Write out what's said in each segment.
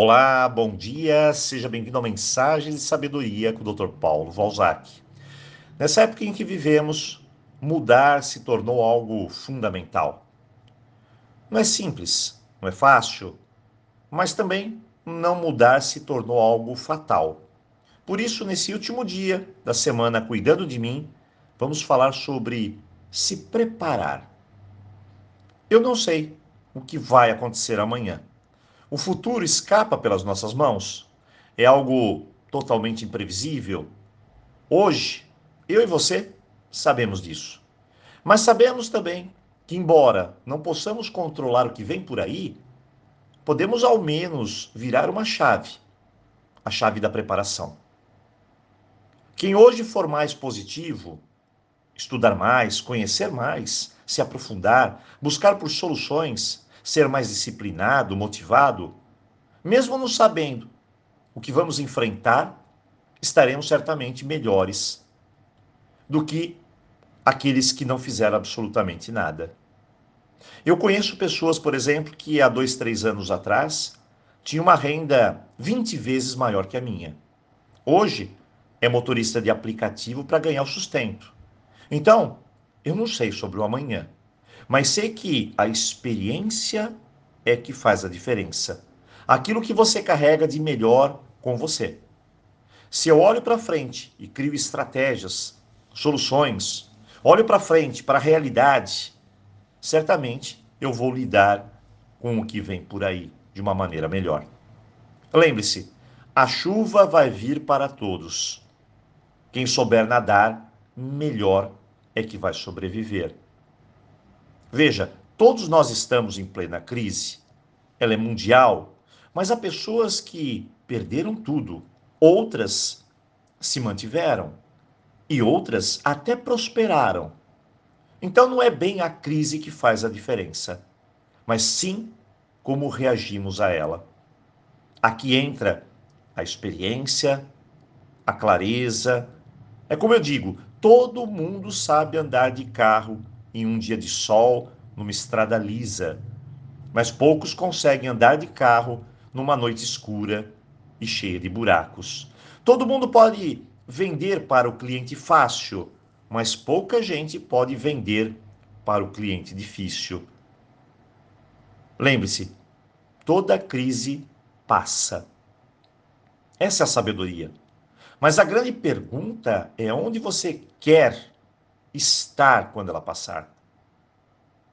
Olá, bom dia, seja bem-vindo ao Mensagens de Sabedoria com o Dr. Paulo Valzac. Nessa época em que vivemos, mudar se tornou algo fundamental. Não é simples, não é fácil, mas também não mudar se tornou algo fatal. Por isso, nesse último dia da semana Cuidando de Mim, vamos falar sobre se preparar. Eu não sei o que vai acontecer amanhã o futuro escapa pelas nossas mãos? É algo totalmente imprevisível? Hoje, eu e você sabemos disso. Mas sabemos também que, embora não possamos controlar o que vem por aí, podemos ao menos virar uma chave a chave da preparação. Quem hoje for mais positivo, estudar mais, conhecer mais, se aprofundar, buscar por soluções, ser mais disciplinado, motivado, mesmo não sabendo o que vamos enfrentar, estaremos certamente melhores do que aqueles que não fizeram absolutamente nada. Eu conheço pessoas, por exemplo, que há dois, três anos atrás tinham uma renda 20 vezes maior que a minha. Hoje é motorista de aplicativo para ganhar o sustento. Então, eu não sei sobre o amanhã. Mas sei que a experiência é que faz a diferença. Aquilo que você carrega de melhor com você. Se eu olho para frente e crio estratégias, soluções, olho para frente, para a realidade, certamente eu vou lidar com o que vem por aí de uma maneira melhor. Lembre-se, a chuva vai vir para todos. Quem souber nadar, melhor é que vai sobreviver. Veja, todos nós estamos em plena crise. Ela é mundial, mas há pessoas que perderam tudo, outras se mantiveram e outras até prosperaram. Então não é bem a crise que faz a diferença, mas sim como reagimos a ela. Aqui entra a experiência, a clareza. É como eu digo, todo mundo sabe andar de carro em um dia de sol, numa estrada lisa, mas poucos conseguem andar de carro numa noite escura e cheia de buracos. Todo mundo pode vender para o cliente fácil, mas pouca gente pode vender para o cliente difícil. Lembre-se, toda crise passa. Essa é a sabedoria. Mas a grande pergunta é onde você quer estar quando ela passar.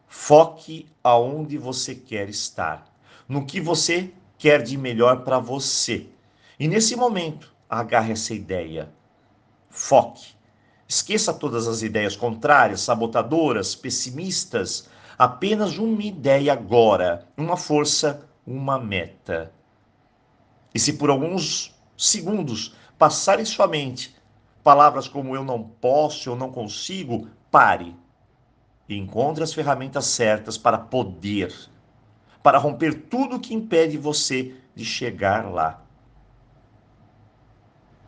Foque aonde você quer estar, no que você quer de melhor para você. E nesse momento, agarre essa ideia. Foque. Esqueça todas as ideias contrárias, sabotadoras, pessimistas. Apenas uma ideia agora, uma força, uma meta. E se por alguns segundos passar em sua mente palavras como eu não posso, eu não consigo, pare encontre as ferramentas certas para poder, para romper tudo que impede você de chegar lá.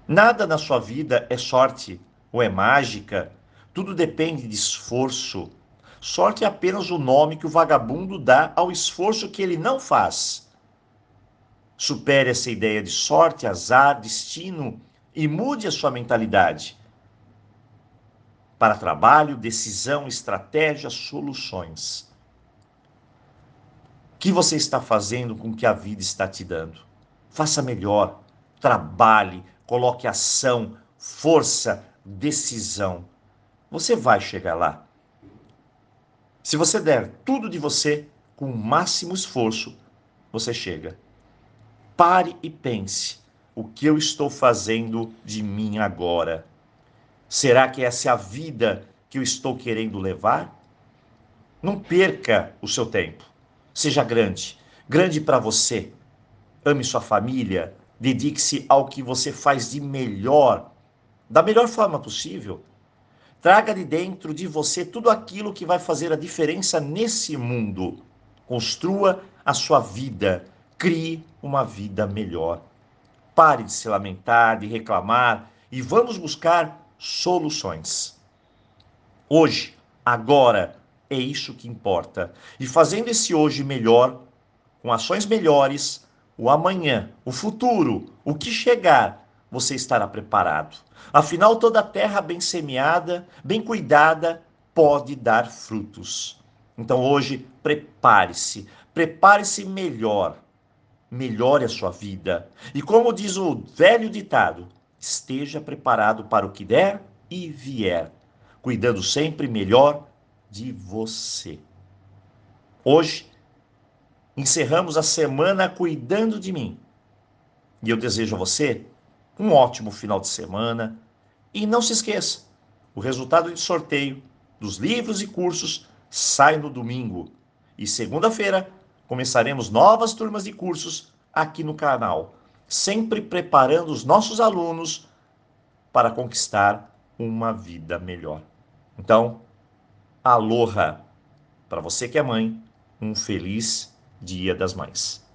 Nada na sua vida é sorte ou é mágica, tudo depende de esforço. Sorte é apenas o nome que o vagabundo dá ao esforço que ele não faz. Supere essa ideia de sorte, azar, destino e mude a sua mentalidade para trabalho, decisão, estratégia, soluções. O que você está fazendo com o que a vida está te dando? Faça melhor, trabalhe, coloque ação, força, decisão. Você vai chegar lá. Se você der tudo de você, com o máximo esforço, você chega. Pare e pense o que eu estou fazendo de mim agora? Será que essa é a vida que eu estou querendo levar? Não perca o seu tempo. Seja grande, grande para você. Ame sua família, dedique-se ao que você faz de melhor, da melhor forma possível. Traga de dentro de você tudo aquilo que vai fazer a diferença nesse mundo. Construa a sua vida, crie uma vida melhor. Pare de se lamentar, de reclamar e vamos buscar soluções. Hoje, agora, é isso que importa. E fazendo esse hoje melhor, com ações melhores, o amanhã, o futuro, o que chegar, você estará preparado. Afinal, toda terra bem semeada, bem cuidada, pode dar frutos. Então hoje, prepare-se, prepare-se melhor, melhore a sua vida. E como diz o velho ditado, esteja preparado para o que der e vier, cuidando sempre melhor de você. Hoje, encerramos a semana cuidando de mim. E eu desejo a você um ótimo final de semana. E não se esqueça, o resultado de sorteio dos livros e cursos sai no domingo. E segunda-feira começaremos novas turmas de cursos aqui no canal, sempre preparando os nossos alunos para conquistar uma vida melhor. Então, aloha! Para você que é mãe, um feliz Dia das Mães.